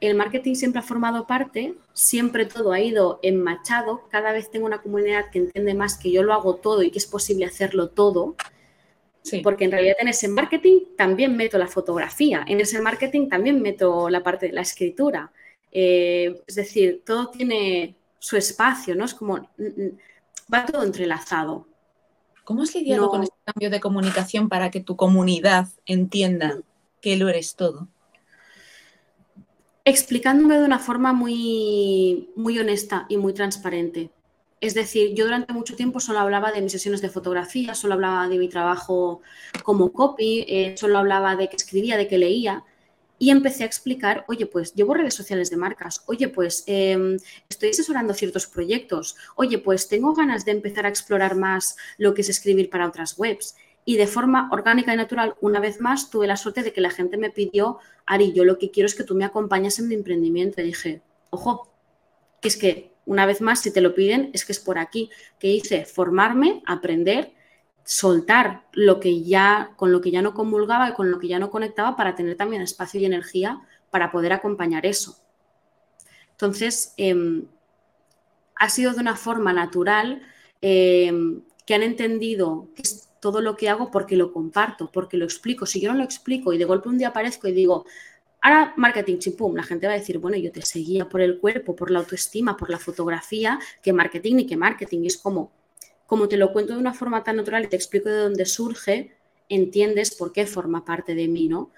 el marketing siempre ha formado parte, siempre todo ha ido enmachado, cada vez tengo una comunidad que entiende más que yo lo hago todo y que es posible hacerlo todo. Porque en realidad en ese marketing también meto la fotografía, en ese marketing también meto la parte de la escritura. Eh, es decir, todo tiene su espacio, ¿no? Es como, va todo entrelazado. ¿Cómo has lidiado con este cambio de comunicación para que tu comunidad entienda que lo eres todo? Explicándome de una forma muy, muy honesta y muy transparente. Es decir, yo durante mucho tiempo solo hablaba de mis sesiones de fotografía, solo hablaba de mi trabajo como copy, eh, solo hablaba de que escribía, de que leía. Y empecé a explicar, oye, pues llevo redes sociales de marcas, oye, pues em, estoy asesorando ciertos proyectos, oye, pues tengo ganas de empezar a explorar más lo que es escribir para otras webs. Y de forma orgánica y natural, una vez más, tuve la suerte de que la gente me pidió, Ari, yo lo que quiero es que tú me acompañes en mi emprendimiento. Y dije, ojo, que es que una vez más, si te lo piden, es que es por aquí que hice formarme, aprender, soltar lo que ya, con lo que ya no comulgaba y con lo que ya no conectaba para tener también espacio y energía para poder acompañar eso. Entonces, em, ha sido de una forma natural em, que han entendido que es todo lo que hago porque lo comparto, porque lo explico. Si yo no lo explico y de golpe un día aparezco y digo, Ahora, marketing chimpum, la gente va a decir, bueno, yo te seguía por el cuerpo, por la autoestima, por la fotografía, que marketing y que marketing. es como, como te lo cuento de una forma tan natural y te explico de dónde surge, entiendes por qué forma parte de mí, ¿no?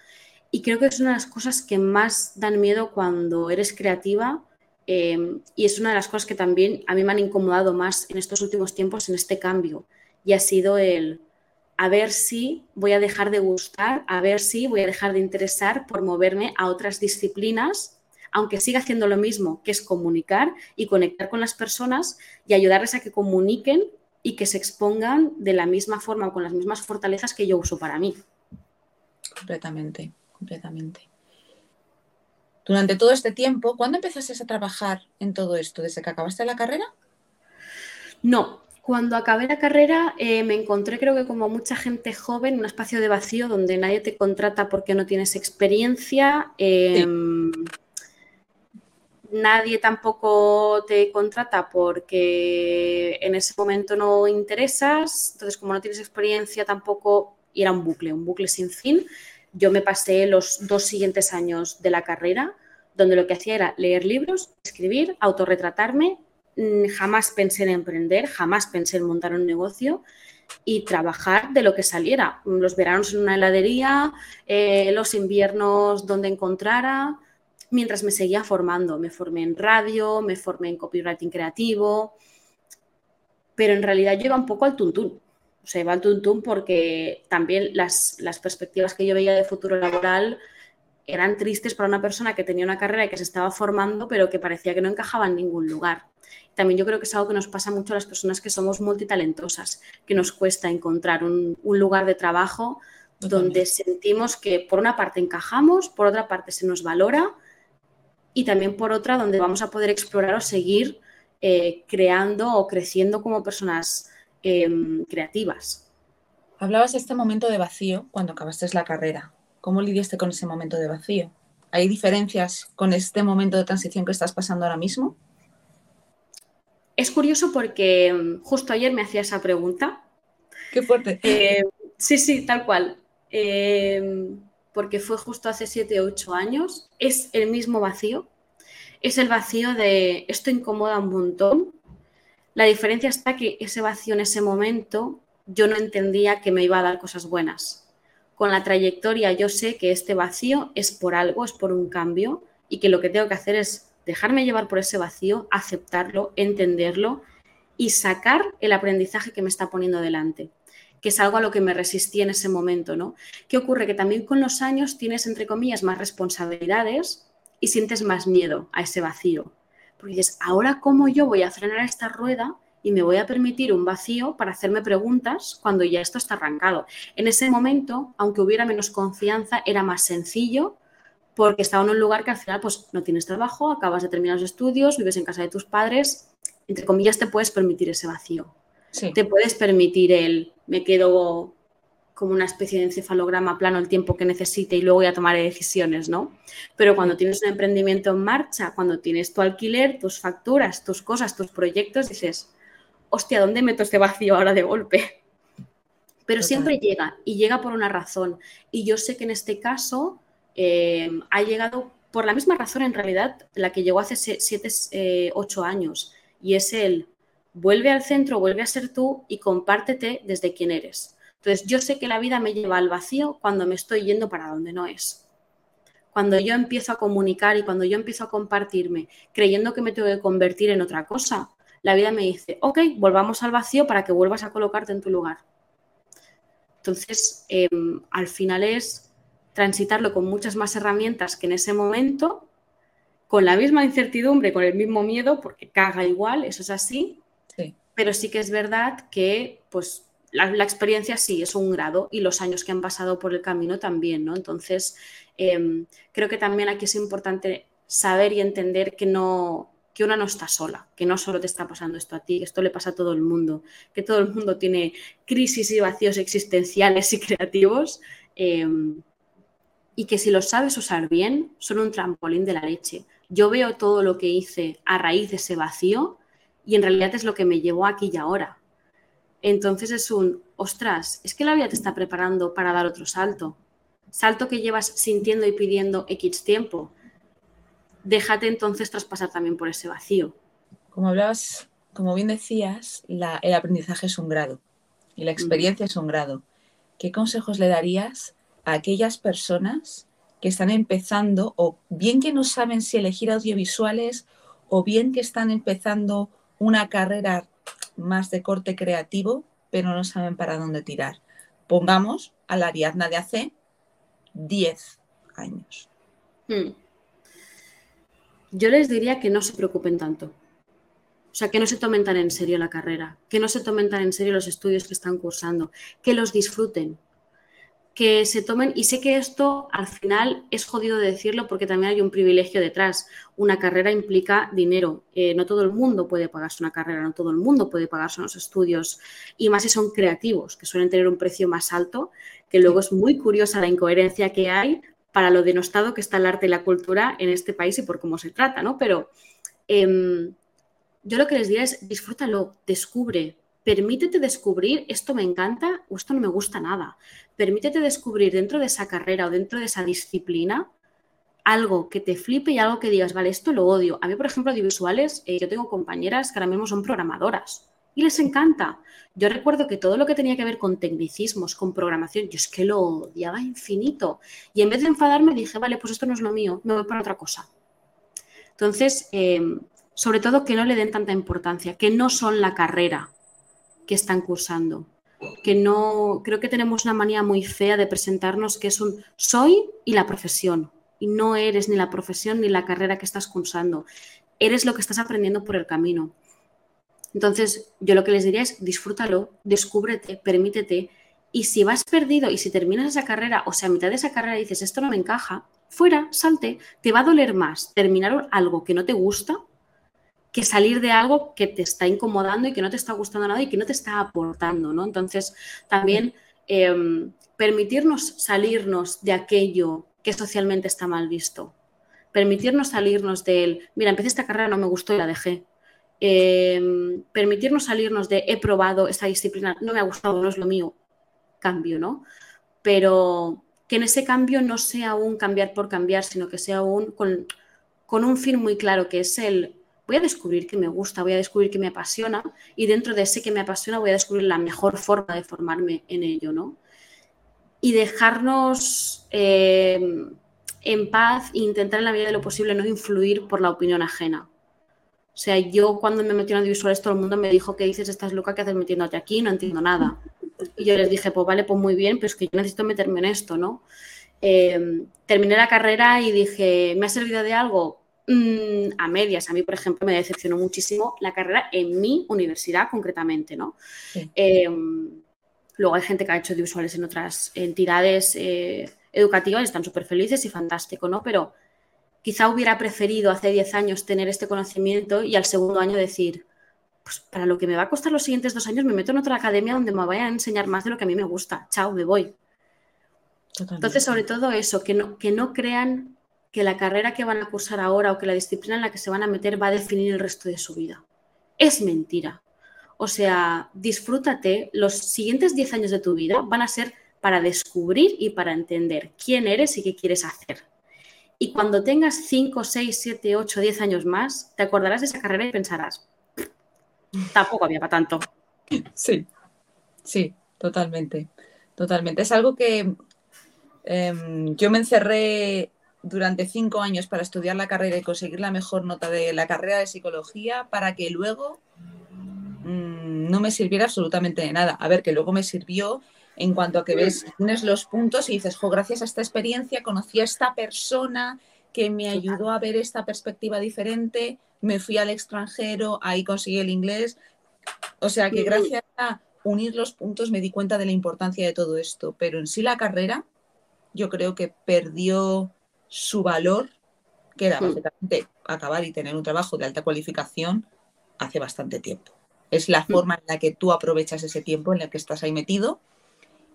Y creo que es una de las cosas que más dan miedo cuando eres creativa eh, y es una de las cosas que también a mí me han incomodado más en estos últimos tiempos en este cambio y ha sido el a ver si voy a dejar de gustar, a ver si voy a dejar de interesar por moverme a otras disciplinas, aunque siga haciendo lo mismo, que es comunicar y conectar con las personas y ayudarles a que comuniquen y que se expongan de la misma forma o con las mismas fortalezas que yo uso para mí. Completamente, completamente. Durante todo este tiempo, ¿cuándo empezaste a trabajar en todo esto? ¿Desde que acabaste la carrera? No, cuando acabé la carrera eh, me encontré, creo que como mucha gente joven, en un espacio de vacío donde nadie te contrata porque no tienes experiencia. Em, nadie tampoco te contrata porque en ese momento no interesas. Entonces, como no tienes experiencia, tampoco. Y era un bucle, un bucle sin fin. Yo me pasé los dos siguientes años de la carrera, donde lo que hacía era leer libros, escribir, autorretratarme jamás pensé en emprender, jamás pensé en montar un negocio y trabajar de lo que saliera. Los veranos en una heladería, eh, los inviernos donde encontrara, mientras me seguía formando. Me formé en radio, me formé en copywriting creativo, pero en realidad yo iba un poco al tuntún. O sea, iba al tuntún porque también las, las perspectivas que yo veía de futuro laboral eran tristes para una persona que tenía una carrera y que se estaba formando, pero que parecía que no encajaba en ningún lugar. También yo creo que es algo que nos pasa mucho a las personas que somos multitalentosas, que nos cuesta encontrar un, lugar de trabajo donde sentimos que por una parte encajamos, por otra parte se nos valora y también por otra donde vamos a poder explorar o seguir eh, creando o creciendo como personas em, creativas. Hablabas de este momento de vacío cuando acabaste la carrera. ¿Cómo lidiaste con ese momento de vacío? ¿Hay diferencias con este momento de transición que estás pasando ahora mismo? Es curioso porque mm, justo ayer me hacía esa pregunta. Qué fuerte. Eh, sí, sí, tal cual. Eh, porque fue justo hace 7 o 8 años. Es el mismo vacío. Es el vacío de esto incomoda un montón. La diferencia está que ese vacío en ese momento yo no entendía que me iba a dar cosas buenas. Con la trayectoria yo sé que este vacío es por algo, es por un cambio y que lo que tengo que hacer es dejarme llevar por ese vacío, aceptarlo, entenderlo y sacar el aprendizaje que me está poniendo delante, que es algo a lo que me resistí en ese momento, ¿no? ¿Qué ocurre? Que también con los años tienes, entre comillas, más responsabilidades y sientes más miedo a ese vacío. Porque dices, ahora cómo yo voy a frenar esta rueda y me voy a permitir un vacío para hacerme preguntas cuando ya esto está arrancado. En ese momento, aunque hubiera menos confianza, era más sencillo porque estaba en un lugar que al final pues no tienes trabajo, acabas de terminar los estudios, vives en casa de tus padres, entre comillas te puedes permitir ese vacío. Te puedes permitir el me quedo como una especie de encefalograma plano el tiempo que necesite y luego ya tomaré decisiones, ¿no? Pero cuando tienes un emprendimiento en marcha, cuando tienes tu alquiler, tus facturas, tus cosas, tus proyectos, dices, hostia, ¿dónde meto este vacío ahora de golpe? Pero siempre llega y llega por una razón. Y yo sé que en este caso eh, ha llegado por la misma razón en realidad la que llegó hace 7, 8 eh, años y es el vuelve al centro, vuelve a ser tú y compártete desde quién eres. Entonces yo sé que la vida me lleva al vacío cuando me estoy yendo para donde no es. Cuando yo empiezo a comunicar y cuando yo empiezo a compartirme creyendo que me tengo que convertir en otra cosa, la vida me dice, ok, volvamos al vacío para que vuelvas a colocarte en tu lugar. Entonces, em, al final es transitarlo con muchas más herramientas que en ese momento, con la misma incertidumbre, con el mismo miedo, porque caga igual, eso es así. Pero sí que es verdad que, pues, la, experiencia sí es un grado y los años que han pasado por el camino también, ¿no? Entonces, em, creo que también aquí es importante saber y entender que no, que una no está sola, que no solo te está pasando esto a ti, que esto le pasa a todo el mundo, que todo el mundo tiene crisis y vacíos existenciales y creativos. Em, y que si lo sabes usar bien, son un trampolín de la leche. Yo veo todo lo que hice a raíz de ese vacío y en realidad es lo que me llevó aquí y ahora. Entonces es un, ostras, es que la vida te está preparando para dar otro salto. Salto que llevas sintiendo y pidiendo X tiempo. Déjate entonces traspasar también por ese vacío. Como hablabas, como bien decías, el aprendizaje es un grado y la experiencia es un grado. ¿Qué consejos le darías a aquellas personas que están empezando o bien que no saben si elegir audiovisuales o bien que están empezando una carrera más de corte creativo, pero no saben para dónde tirar. Pongamos a la Ariadna de hace 10 años. Hmm. Yo les diría que no se preocupen tanto. O sea, que no se tomen tan en serio la carrera, que no se tomen tan en serio los estudios que están cursando, que los disfruten, que se tomen, y sé que esto al final es jodido de decirlo porque también hay un privilegio detrás. Una carrera implica dinero. Eh, no todo el mundo puede pagarse una carrera, no todo el mundo puede pagarse unos estudios, y más si son creativos, que suelen tener un precio más alto, que luego es muy curiosa la incoherencia que hay para lo denostado que está el arte y la cultura en este país y por cómo se trata, ¿no? Pero em, yo lo que les diría es disfrútalo, descubre, permítete descubrir esto me encanta o esto no me gusta nada. Permítete descubrir dentro de esa carrera o dentro de esa disciplina algo que te flipe y algo que digas, vale, esto lo odio. A mí, por ejemplo, audiovisuales, eh, yo tengo compañeras que ahora mismo son programadoras y les encanta. Yo recuerdo que todo lo que tenía que ver con tecnicismos, con programación, yo es que lo odiaba infinito. Y en vez de enfadarme dije, vale, pues esto no es lo mío, me voy para otra cosa. Entonces, em, sobre todo que no le den tanta importancia, que no son la carrera, que están cursando. Que no, creo que tenemos una manía muy fea de presentarnos que es un soy y la profesión. Y no eres ni la profesión ni la carrera que estás cursando. Eres lo que estás aprendiendo por el camino. Entonces, yo lo que les diría es disfrútalo, descúbrete, permítete. Y si vas perdido y si terminas esa carrera, o sea, a mitad de esa carrera dices, esto no me encaja, fuera, salte, te va a doler más terminar algo que no te gusta que salir de algo que te está incomodando y que no te está gustando nada y que no te está aportando, ¿no? Entonces, también em, permitirnos salirnos de aquello que socialmente está mal visto. Permitirnos salirnos del, mira, empecé esta carrera, no me gustó y la dejé. em, permitirnos salirnos de he probado esta disciplina, no me ha gustado, no es lo mío, cambio, ¿no? Pero que en ese cambio no sea un cambiar por cambiar, sino que sea un con, con un fin muy claro, que es el voy a descubrir que me gusta, voy a descubrir que me apasiona y dentro de ese que me apasiona voy a descubrir la mejor forma de formarme en ello, ¿no? Y dejarnos eh, en paz e intentar en la medida de lo posible no influir por la opinión ajena. O sea, yo cuando me metí en audiovisuales todo el mundo me dijo que dices, estás loca, que haces metiéndote aquí? No entiendo nada. Y yo les dije, pues vale, pues muy bien, pero es que yo necesito meterme en esto, ¿no? Eh, terminé la carrera y dije, ¿me ha servido de algo? Mm, a medias. A mí, por ejemplo, me decepcionó muchísimo la carrera en mi universidad concretamente, ¿no? Em, luego hay gente que ha hecho de usuales en otras entidades eh, educativas y están súper felices y fantástico, ¿no? Pero quizá hubiera preferido hace 10 años tener este conocimiento y al segundo año decir, pues para lo que me va a costar los siguientes dos años me meto en otra academia donde me vayan a enseñar más de lo que a mí me gusta. Chao, me voy. Entonces, sobre todo eso, que no, que no crean que la carrera que van a cursar ahora o que la disciplina en la que se van a meter va a definir el resto de su vida. Es mentira. O sea, disfrútate, los siguientes 10 años de tu vida van a ser para descubrir y para entender quién eres y qué quieres hacer. Y cuando tengas 5, 6, 7, 8, 10 años más, te acordarás de esa carrera y pensarás, tampoco había para tanto. Sí, sí, totalmente, totalmente. Es algo que em, yo me encerré durante cinco años para estudiar la carrera y conseguir la mejor nota de la carrera de psicología para que luego mm, no me sirviera absolutamente de nada. A ver, que luego me sirvió en cuanto a que ves, tienes los puntos y dices, jo, gracias a esta experiencia conocí a esta persona que me ayudó a ver esta perspectiva diferente, me fui al extranjero, ahí conseguí el inglés. O sea que gracias a unir los puntos me di cuenta de la importancia de todo esto, pero en sí la carrera yo creo que perdió su valor, que era básicamente acabar y tener un trabajo de alta cualificación hace bastante tiempo. Es la forma en la que tú aprovechas ese tiempo en el que estás ahí metido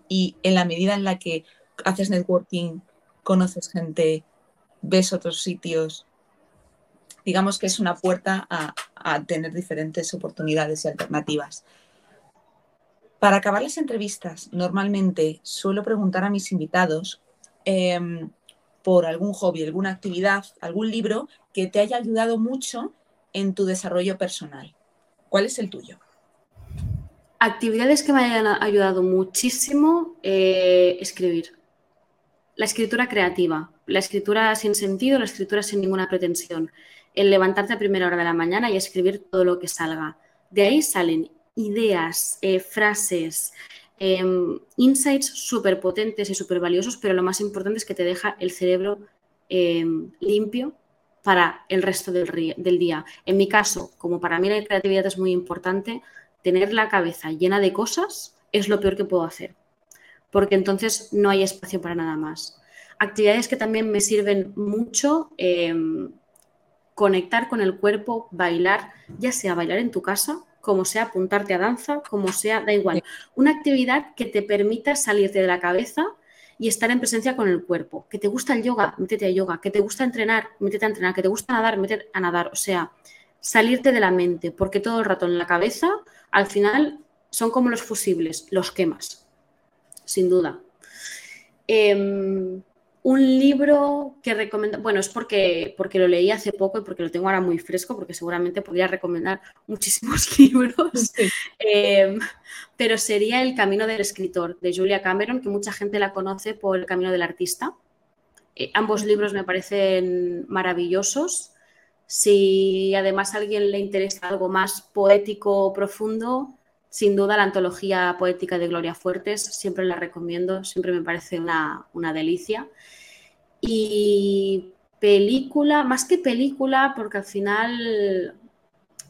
y en la medida en la que haces networking, conoces gente, ves otros sitios, digamos que es una puerta a, tener diferentes oportunidades y alternativas. Para acabar las entrevistas, normalmente suelo preguntar a mis invitados em, por algún hobby, alguna actividad, algún libro que te haya ayudado mucho en tu desarrollo personal. ¿Cuál es el tuyo? Actividades que me hayan ayudado muchísimo, eh, escribir. La escritura creativa, la escritura sin sentido, la escritura sin ninguna pretensión. El levantarte a primera hora de la mañana y escribir todo lo que salga. De ahí salen ideas, eh, frases, Em, insights súper potentes y súper valiosos, pero lo más importante es que te deja el cerebro em, limpio para el resto del, día. En mi caso, como para mí la creatividad es muy importante, tener la cabeza llena de cosas es lo peor que puedo hacer, porque entonces no hay espacio para nada más. Actividades que también me sirven mucho, em, conectar con el cuerpo, bailar, ya sea bailar en tu casa como sea apuntarte a danza, como sea, da igual. Una actividad que te permita salirte de la cabeza y estar en presencia con el cuerpo. Que te gusta el yoga, métete a yoga. Que te gusta entrenar, métete a entrenar. Que te gusta nadar, métete a nadar. O sea, salirte de la mente, porque todo el rato en la cabeza, al final, son como los fusibles, los quemas, sin duda. Em, un libro que recomiendo, bueno, es porque, porque lo leí hace poco y porque lo tengo ahora muy fresco, porque seguramente podría recomendar muchísimos libros, em, pero sería El Camino del Escritor de Julia Cameron, que mucha gente la conoce por El Camino del Artista. Eh, ambos libros me parecen maravillosos. Si además a alguien le interesa algo más poético o profundo, sin duda la antología poética de Gloria Fuertes, siempre la recomiendo, siempre me parece una, una delicia. Y película, más que película, porque al final,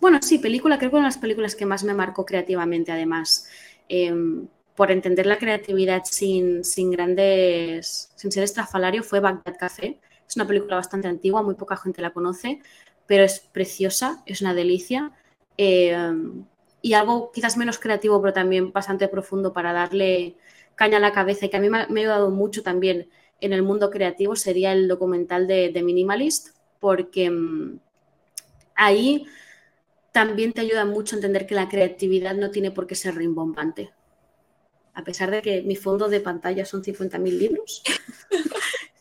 bueno, sí, película, creo que una de las películas que más me marcó creativamente, además, em, por entender la creatividad sin, sin grandes, sin ser estrafalario, fue Bagdad Café. Es una película bastante antigua, muy poca gente la conoce, pero es preciosa, es una delicia. Em, y algo quizás menos creativo, pero también bastante profundo para darle caña a la cabeza y que a mí me ha ayudado mucho también en el mundo creativo sería el documental de, Minimalist, porque mm, ahí también te ayuda mucho a entender que la creatividad no tiene por qué ser rimbombante. A pesar de que mi fondo de pantalla son 50.000 libros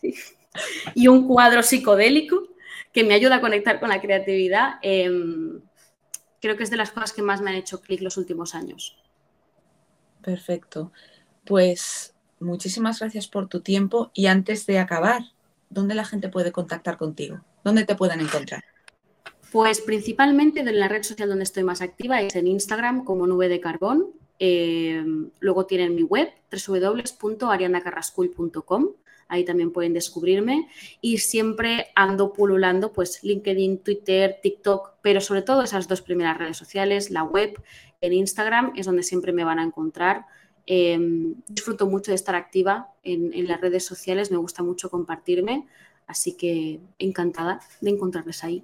y un cuadro psicodélico que me ayuda a conectar con la creatividad, em, creo que es de las cosas que más me han hecho clic los últimos años. Perfecto. Pues muchísimas gracias por tu tiempo y antes de acabar, ¿dónde la gente puede contactar contigo? ¿Dónde te pueden encontrar? Pues principalmente en la red social donde estoy más activa es en Instagram como Nube de Carbón. Eh, luego tienen mi web www.arianacarrascull.com. Ahí también pueden descubrirme y siempre ando pululando pues LinkedIn, Twitter, TikTok, pero sobre todo esas dos primeras redes sociales, la web, en Instagram es donde siempre me van a encontrar. Em, disfruto mucho de estar activa en, en las redes sociales, me gusta mucho compartirme, así que encantada de encontrarles ahí.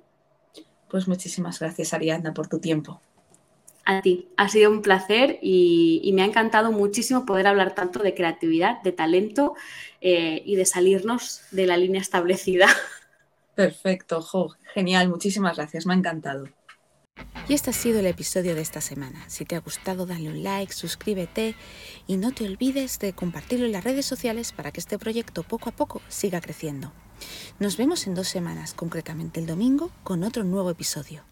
Pues muchísimas gracias, Ariadna, por tu tiempo. A ti, ha sido un placer y, me ha encantado muchísimo poder hablar tanto de creatividad, de talento eh, y de salirnos de la línea establecida. Perfecto, jo, genial, muchísimas gracias, me ha encantado. Y este ha sido el episodio de esta semana. Si te ha gustado, dale un like, suscríbete y no te olvides de compartirlo en las redes sociales para que este proyecto poco a poco siga creciendo. Nos vemos en dos semanas, concretamente el domingo, con otro nuevo episodio.